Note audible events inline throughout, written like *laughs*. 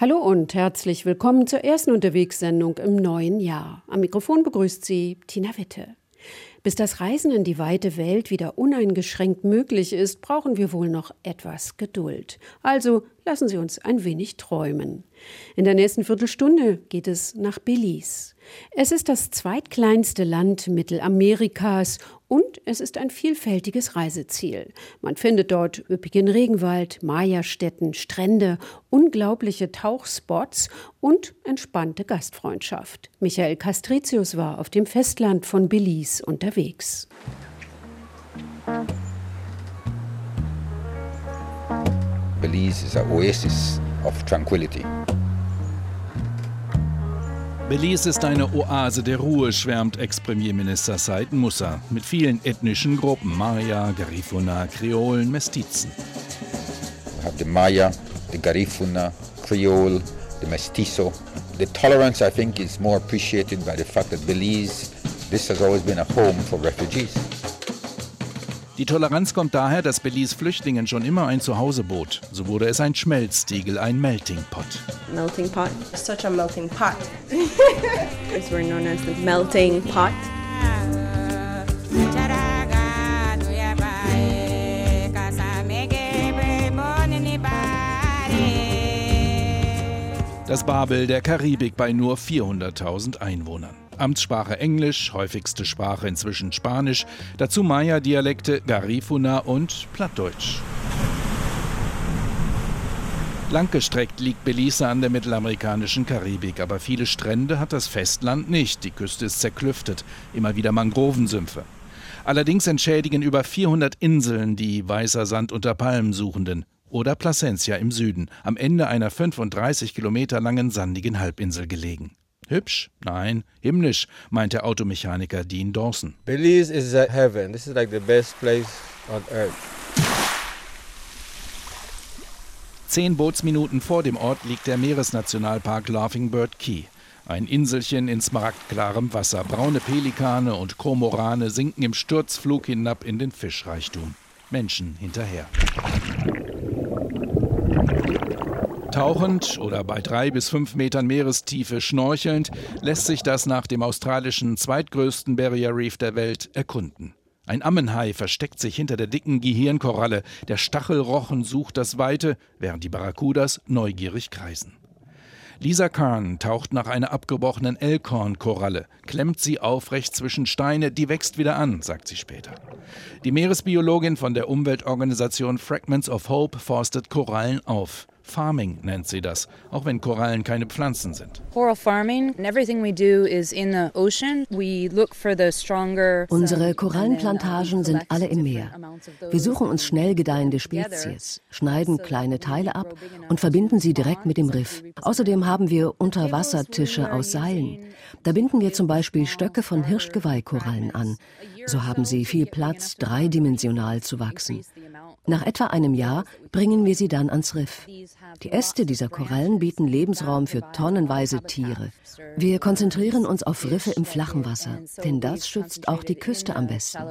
Hallo und herzlich willkommen zur ersten Unterwegssendung im neuen Jahr. Am Mikrofon begrüßt Sie Tina Witte. Bis das Reisen in die weite Welt wieder uneingeschränkt möglich ist, brauchen wir wohl noch etwas Geduld. Also lassen Sie uns ein wenig träumen. In der nächsten Viertelstunde geht es nach Belize. Es ist das zweitkleinste Land Mittelamerikas und es ist ein vielfältiges Reiseziel. Man findet dort üppigen Regenwald, Maya-Städten, Strände, unglaubliche Tauchspots und entspannte Gastfreundschaft. Michael Castricius war auf dem Festland von Belize unterwegs. Belize is an oasis of tranquility. Belize ist eine Oase der Ruhe, schwärmt Ex-Premierminister Said Musa, mit vielen ethnischen Gruppen, Maya, Garifuna, Kreolen, Mestizen. We have the Maya, the Garifuna, Creole, the Mestizo. The tolerance, I think, is more appreciated by the fact that Belize, this has always been a home for refugees. Die Toleranz kommt daher, dass Belize Flüchtlingen schon immer ein Zuhause bot. So wurde es ein Schmelztiegel, ein Melting Pot. Melting pot. Such a melting pot. *laughs* Because we're known as the melting pot. Das Babel der Karibik bei nur 400.000 Einwohnern. Amtssprache Englisch, häufigste Sprache inzwischen Spanisch, dazu Maya-Dialekte, Garifuna und Plattdeutsch. Langgestreckt liegt Belize an der mittelamerikanischen Karibik, aber viele Strände hat das Festland nicht. Die Küste ist zerklüftet, immer wieder Mangrovensümpfe. Allerdings entschädigen über 400 Inseln die weißer Sand unter Palmen suchenden. Oder Plasencia im Süden, am Ende einer 35 Kilometer langen sandigen Halbinsel gelegen. Hübsch? Nein, himmlisch, meint der Automechaniker Dean Dawson. Belize is a heaven. This is like the best place on earth. Zehn Bootsminuten vor dem Ort liegt der Meeresnationalpark Laughing Bird Key. Ein Inselchen in smaragdklarem Wasser. Braune Pelikane und Kormorane sinken im Sturzflug hinab in den Fischreichtum. Menschen hinterher. Tauchend oder bei drei bis fünf Metern Meerestiefe schnorchelnd lässt sich das nach dem australischen zweitgrößten Barrier Reef der Welt erkunden. Ein Ammenhai versteckt sich hinter der dicken Gehirnkoralle, der Stachelrochen sucht das Weite, während die Barracudas neugierig kreisen. Lisa Kahn taucht nach einer abgebrochenen Elkhornkoralle, klemmt sie aufrecht zwischen Steine, die wächst wieder an, sagt sie später. Die Meeresbiologin von der Umweltorganisation Fragments of Hope forstet Korallen auf. Farming nennt sie das, auch wenn Korallen keine Pflanzen sind. Unsere Korallenplantagen sind alle im Meer. Wir suchen uns schnell gedeihende Spezies, schneiden kleine Teile ab und verbinden sie direkt mit dem Riff. Außerdem haben wir Unterwassertische aus Seilen. Da binden wir zum Beispiel Stöcke von Hirschgeweihkorallen an. So haben sie viel Platz, dreidimensional zu wachsen. Nach etwa einem Jahr bringen wir sie dann ans Riff. Die Äste dieser Korallen bieten Lebensraum für tonnenweise Tiere. Wir konzentrieren uns auf Riffe im flachen Wasser, denn das schützt auch die Küste am besten.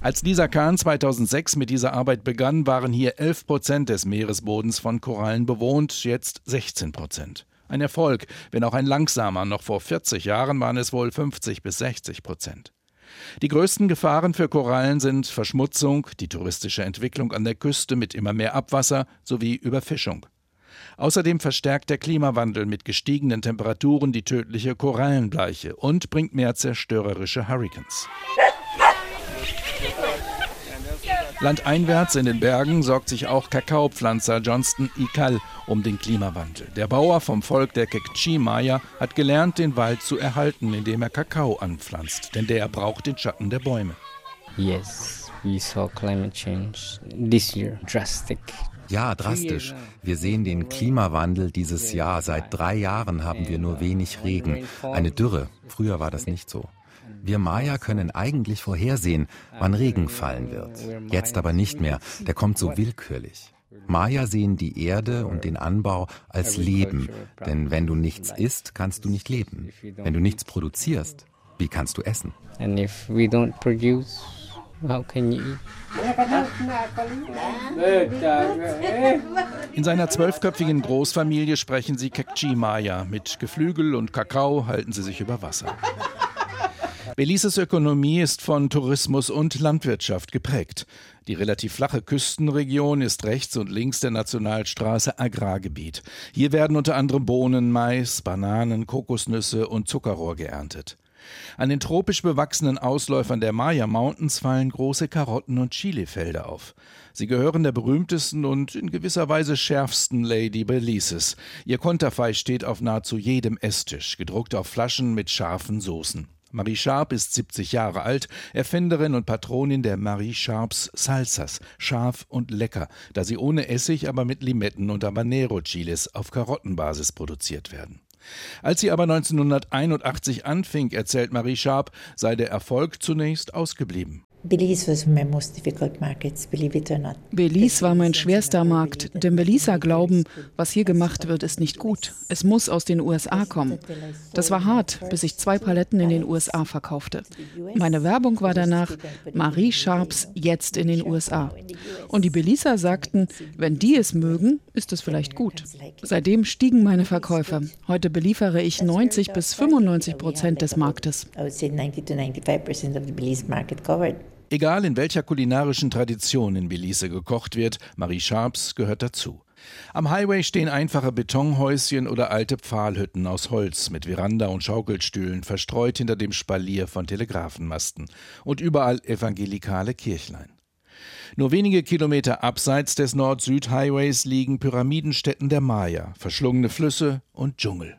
Als Lisa Kahn 2006 mit dieser Arbeit begann, waren hier 11 Prozent des Meeresbodens von Korallen bewohnt, jetzt 16 Prozent. Ein Erfolg, wenn auch ein langsamer. Noch vor 40 Jahren waren es wohl 50 bis 60 Prozent. Die größten Gefahren für Korallen sind Verschmutzung, die touristische Entwicklung an der Küste mit immer mehr Abwasser sowie Überfischung. Außerdem verstärkt der Klimawandel mit gestiegenen Temperaturen die tödliche Korallenbleiche und bringt mehr zerstörerische Hurrikans. Landeinwärts in den Bergen sorgt sich auch Kakaopflanzer Johnston Ikal um den Klimawandel. Der Bauer vom Volk der Kekchi-Maya hat gelernt, den Wald zu erhalten, indem er Kakao anpflanzt, denn der braucht den Schatten der Bäume. Yes, we saw climate change this year drastic. Ja, drastisch. Wir sehen den Klimawandel dieses Jahr. Seit drei Jahren haben wir nur wenig Regen. Eine Dürre. Früher war das nicht so. Wir Maya können eigentlich vorhersehen, wann Regen fallen wird. Jetzt aber nicht mehr. Der kommt so willkürlich. Maya sehen die Erde und den Anbau als Leben, denn wenn du nichts isst, kannst du nicht leben. Wenn du nichts produzierst, wie kannst du essen? And if we don't produce, How can you eat? In seiner zwölfköpfigen Großfamilie sprechen sie Kekchi Maya. Mit Geflügel und Kakao halten sie sich über Wasser. Belises Ökonomie ist von Tourismus und Landwirtschaft geprägt. Die relativ flache Küstenregion ist rechts und links der Nationalstraße Agrargebiet. Hier werden unter anderem Bohnen, Mais, Bananen, Kokosnüsse und Zuckerrohr geerntet. An den tropisch bewachsenen Ausläufern der Maya Mountains fallen große Karotten- und Chilifelder auf. Sie gehören der berühmtesten und in gewisser Weise schärfsten Lady Belises. Ihr Konterfei steht auf nahezu jedem Esstisch, gedruckt auf Flaschen mit scharfen Soßen. Marie Sharp ist 70 Jahre alt, Erfinderin und Patronin der Marie Sharps Salsas, scharf und lecker, da sie ohne Essig, aber mit Limetten und Habanero-Chilis auf Karottenbasis produziert werden. Als sie aber 1981 anfing, erzählt Marie Sharp, sei der Erfolg zunächst ausgeblieben. Belize war mein schwerster Markt, denn Belizer glauben, was hier gemacht wird, ist nicht gut. Es muss aus den USA kommen. Das war hart, bis ich zwei Paletten in den USA verkaufte. Meine Werbung war danach Marie Sharps jetzt in den USA. Und die Belizer sagten, wenn die es mögen, ist es vielleicht gut. Seitdem stiegen meine Verkäufe. Heute beliefere ich 90 bis 95 Prozent des Marktes. Egal in welcher kulinarischen Tradition in Belize gekocht wird, Marie Sharps gehört dazu. Am Highway stehen einfache Betonhäuschen oder alte Pfahlhütten aus Holz mit Veranda und Schaukelstühlen verstreut hinter dem Spalier von Telegrafenmasten und überall evangelikale Kirchlein. Nur wenige Kilometer abseits des Nord-Süd-Highways liegen Pyramidenstätten der Maya, verschlungene Flüsse und Dschungel.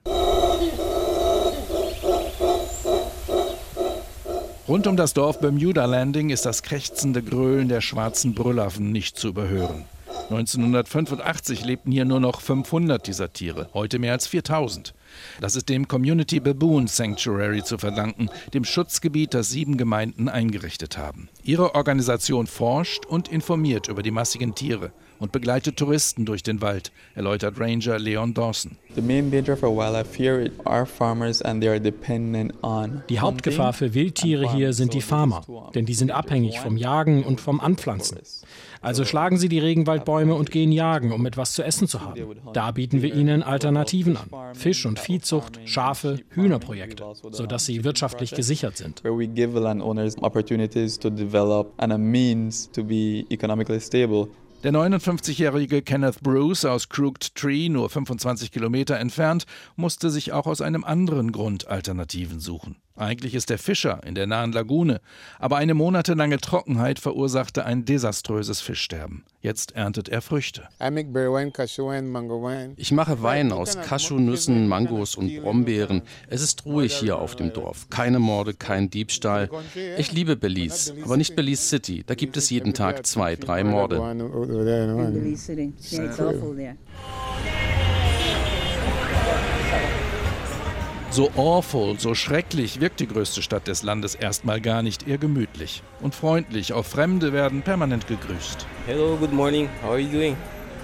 Rund um das Dorf Bermuda Landing ist das krächzende Gröhlen der schwarzen Brüllaffen nicht zu überhören. 1985 lebten hier nur noch 500 dieser Tiere, heute mehr als 4000. Das ist dem Community Baboon Sanctuary zu verdanken, dem Schutzgebiet, das sieben Gemeinden eingerichtet haben. Ihre Organisation forscht und informiert über die massigen Tiere und begleitet Touristen durch den Wald, erläutert Ranger Leon Dawson. Die Hauptgefahr für Wildtiere hier sind die Farmer, denn die sind abhängig vom Jagen und vom Anpflanzen. Also schlagen sie die Regenwaldbäume und gehen jagen, um etwas zu essen zu haben. Da bieten wir ihnen Alternativen an. Fisch- und Viehzucht, Schafe, Hühnerprojekte, sodass sie wirtschaftlich gesichert sind. Der 59-jährige Kenneth Bruce aus Crooked Tree, nur 25 Kilometer entfernt, musste sich auch aus einem anderen Grund Alternativen suchen. Eigentlich ist er Fischer in der nahen Lagune, aber eine monatelange Trockenheit verursachte ein desaströses Fischsterben. Jetzt erntet er Früchte. Ich mache Wein aus Cashewnüssen, Mangos und Brombeeren. Es ist ruhig hier auf dem Dorf. Keine Morde, kein Diebstahl. Ich liebe Belize, aber nicht Belize City. Da gibt es jeden Tag zwei, drei Morde. So awful, so schrecklich wirkt die größte Stadt des Landes erstmal gar nicht, eher gemütlich und freundlich. Auch Fremde werden permanent gegrüßt. Hello, good morning. How are you doing?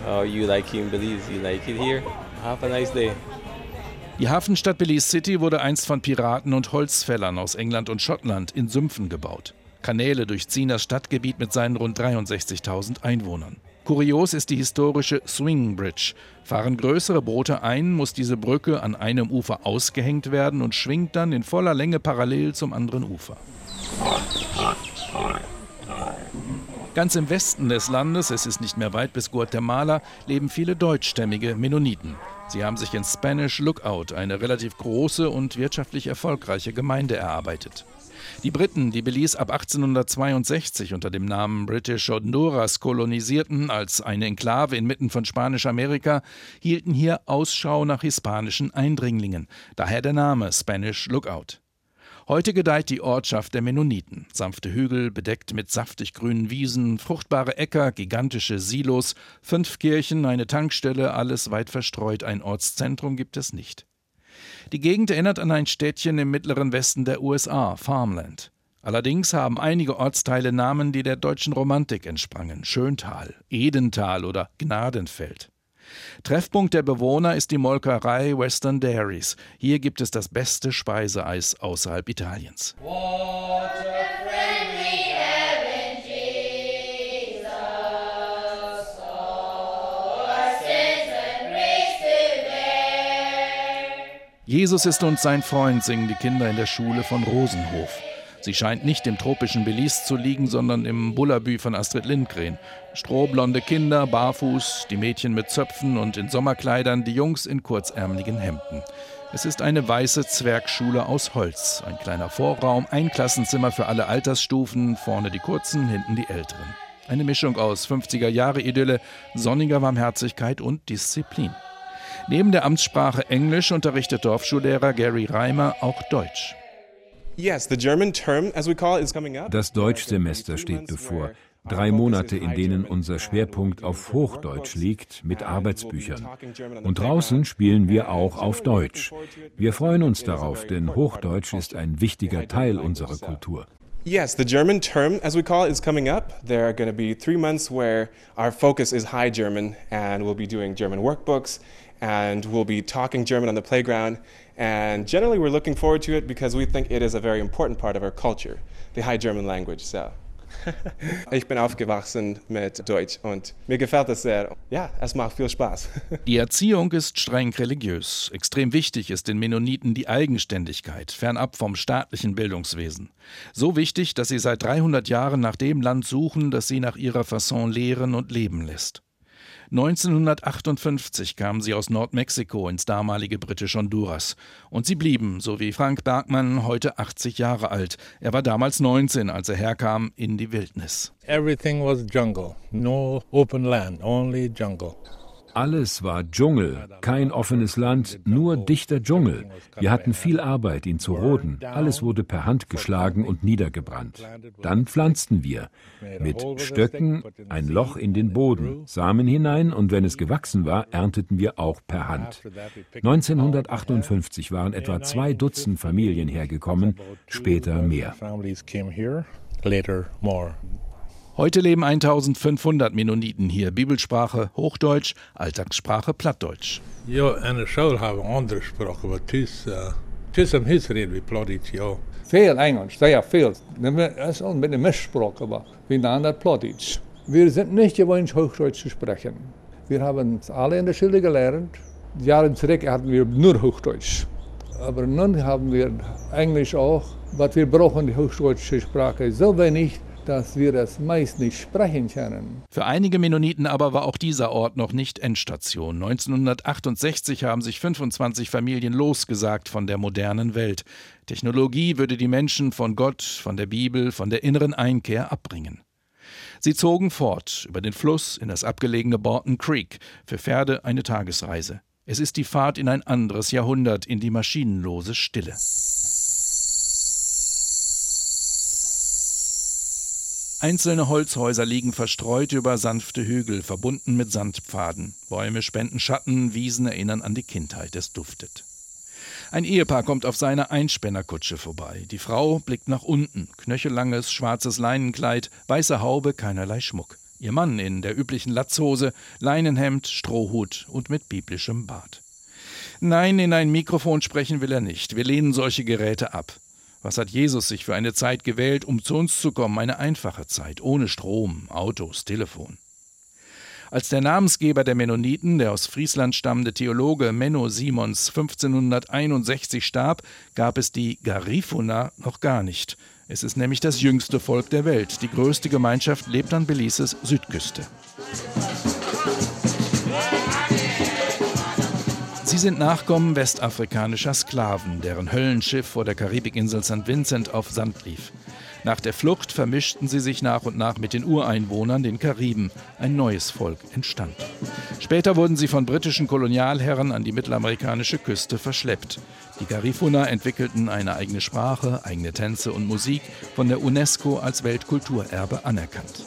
Oh, you like in Belize? You like it here? Have a nice day. Die Hafenstadt Belize City wurde einst von Piraten und Holzfällern aus England und Schottland in Sümpfen gebaut. Kanäle durchziehen das Stadtgebiet mit seinen rund 63.000 Einwohnern. Kurios ist die historische Swing Bridge. Fahren größere Boote ein, muss diese Brücke an einem Ufer ausgehängt werden und schwingt dann in voller Länge parallel zum anderen Ufer. Ganz im Westen des Landes, es ist nicht mehr weit bis Guatemala, leben viele deutschstämmige Mennoniten. Sie haben sich in Spanish Lookout eine relativ große und wirtschaftlich erfolgreiche Gemeinde erarbeitet. Die Briten, die Belize ab 1862 unter dem Namen British Honduras kolonisierten, als eine Enklave inmitten von Spanisch-Amerika, hielten hier Ausschau nach hispanischen Eindringlingen. Daher der Name Spanish Lookout. Heute gedeiht die Ortschaft der Mennoniten. Sanfte Hügel, bedeckt mit saftig grünen Wiesen, fruchtbare Äcker, gigantische Silos, fünf Kirchen, eine Tankstelle, alles weit verstreut. Ein Ortszentrum gibt es nicht. Die Gegend erinnert an ein Städtchen im mittleren Westen der USA, Farmland. Allerdings haben einige Ortsteile Namen, die der deutschen Romantik entsprangen. Schöntal, Edental oder Gnadenfeld. Treffpunkt der Bewohner ist die Molkerei Western Dairies. Hier gibt es das beste Speiseeis außerhalb Italiens. Water-friendly Jesus ist uns sein Freund, singen die Kinder in der Schule von Rosenhof. Sie scheint nicht im tropischen Belize zu liegen, sondern im Bullabü von Astrid Lindgren. Strohblonde Kinder, barfuß, die Mädchen mit Zöpfen und in Sommerkleidern, die Jungs in kurzärmeligen Hemden. Es ist eine weiße Zwergschule aus Holz. Ein kleiner Vorraum, ein Klassenzimmer für alle Altersstufen, vorne die Kurzen, hinten die Älteren. Eine Mischung aus 50er-Jahre-Idylle, sonniger Barmherzigkeit und Disziplin. Neben der Amtssprache Englisch unterrichtet Dorfschullehrer Gary Reimer auch Deutsch. Das Deutschsemester steht bevor. Drei Monate, in denen unser Schwerpunkt auf Hochdeutsch liegt, mit Arbeitsbüchern. Und draußen spielen wir auch auf Deutsch. Wir freuen uns darauf, denn Hochdeutsch ist ein wichtiger Teil unserer Kultur. Yes, the German term, as we call it, is coming up. There are going to be three months where our focus is High German, and we'll be doing German workbooks, and we'll be talking German on the playground. And generally, we're looking forward to it because we think it is a very important part of our culture, the High German language. So. *laughs* ich bin aufgewachsen mit Deutsch und mir gefällt es sehr. Ja, es macht viel Spaß. *laughs* Die Erziehung ist streng religiös. Extrem wichtig ist den Mennoniten die Eigenständigkeit, fernab vom staatlichen Bildungswesen. So wichtig, dass sie seit 300 Jahren nach dem Land suchen, das sie nach ihrer Fasson lehren und leben lässt. 1958 kamen sie aus Nordmexiko ins damalige britische Honduras. Und sie blieben, so wie Frank Bergmann, heute 80 Jahre alt. Er war damals 19, als er herkam in die Wildnis. Everything was jungle. No open land, only jungle. Alles war Dschungel, kein offenes Land, nur dichter Dschungel. Wir hatten viel Arbeit, ihn zu roden. Alles wurde per Hand geschlagen und niedergebrannt. Dann pflanzten wir. Mit Stöcken ein Loch in den Boden, Samen hinein und wenn es gewachsen war, ernteten wir auch per Hand. 1958 waren etwa zwei Dutzend Familien hergekommen, später mehr. Heute leben 1500 Mennoniten hier. Bibelsprache Hochdeutsch, Alltagssprache Plattdeutsch. Ja, eine Schule haben andere Sprache, aber tschüss, tschüss am Hus reden wir Plattdeutsch, ja. Veel Englisch, sehr viel. Das ist einer Mischsprache, aber wir das Plattdeutsch. Wir sind nicht gewohnt, Hochdeutsch zu sprechen. Wir haben es alle in der Schule gelernt. Jahre zurück hatten wir nur Hochdeutsch. Aber nun haben wir Englisch auch. Was wir brauchen, die hochdeutsche Sprache, so wenig, dass wir das meist nicht sprechen können. Für einige Mennoniten aber war auch dieser Ort noch nicht Endstation. 1968 haben sich 25 Familien losgesagt von der modernen Welt. Technologie würde die Menschen von Gott, von der Bibel, von der inneren Einkehr abbringen. Sie zogen fort über den Fluss in das abgelegene Borton Creek, für Pferde eine Tagesreise. Es ist die Fahrt in ein anderes Jahrhundert, in die maschinenlose Stille. Einzelne Holzhäuser liegen verstreut über sanfte Hügel, verbunden mit Sandpfaden. Bäume spenden Schatten, Wiesen erinnern an die Kindheit, es duftet. Ein Ehepaar kommt auf seiner Einspännerkutsche vorbei. Die Frau blickt nach unten, knöchellanges, schwarzes Leinenkleid, weiße Haube, keinerlei Schmuck. Ihr Mann in der üblichen Latzhose, Leinenhemd, Strohhut und mit biblischem Bart. Nein, in ein Mikrofon sprechen will er nicht. Wir lehnen solche Geräte ab. Was hat Jesus sich für eine Zeit gewählt, um zu uns zu kommen? Eine einfache Zeit, ohne Strom, Autos, Telefon. Als der Namensgeber der Mennoniten, der aus Friesland stammende Theologe Menno Simons 1561 starb, gab es die Garifuna noch gar nicht. Es ist nämlich das jüngste Volk der Welt. Die größte Gemeinschaft lebt an Belices Südküste. Sind Nachkommen westafrikanischer Sklaven, deren Höllenschiff vor der Karibikinsel St. Vincent auf Sand lief. Nach der Flucht vermischten sie sich nach und nach mit den Ureinwohnern, den Kariben. Ein neues Volk entstand. Später wurden sie von britischen Kolonialherren an die mittelamerikanische Küste verschleppt. Die Garifuna entwickelten eine eigene Sprache, eigene Tänze und Musik, von der UNESCO als Weltkulturerbe anerkannt.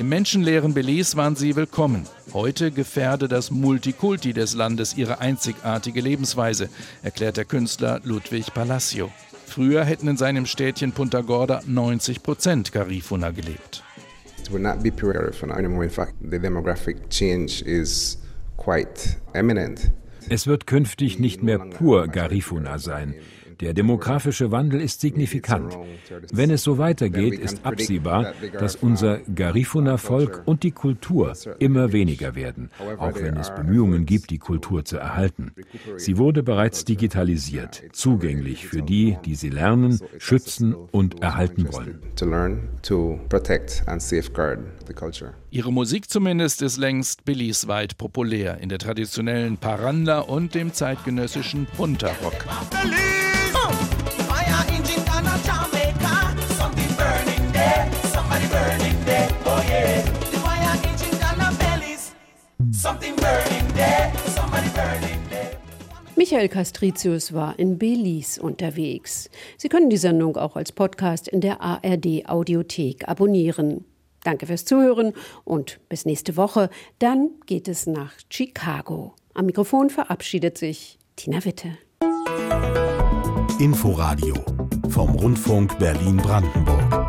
Im menschenleeren Belize waren sie willkommen. Heute gefährde das Multikulti des Landes ihre einzigartige Lebensweise, erklärt der Künstler Ludwig Palacio. Früher hätten in seinem Städtchen Punta Gorda 90 Prozent Garifuna gelebt. It will not be pure Garifuna anymore. In fact, the demographic change is quite eminent. Es wird künftig nicht mehr pur Garifuna sein. Der demografische Wandel ist signifikant. Wenn es so weitergeht, ist absehbar, dass unser Garifuna-Volk und die Kultur immer weniger werden, auch wenn es Bemühungen gibt, die Kultur zu erhalten. Sie wurde bereits digitalisiert, zugänglich für die, die sie lernen, schützen und erhalten wollen. Ihre Musik zumindest ist längst Belize-weit populär in der traditionellen Paranda und dem zeitgenössischen Punta-Rock. Michael Castricius war in Belize unterwegs. Sie können die Sendung auch als Podcast in der ARD Audiothek abonnieren. Danke fürs Zuhören und bis nächste Woche. Dann geht es nach Chicago. Am Mikrofon verabschiedet sich Tina Witte. Inforadio vom Rundfunk Berlin-Brandenburg.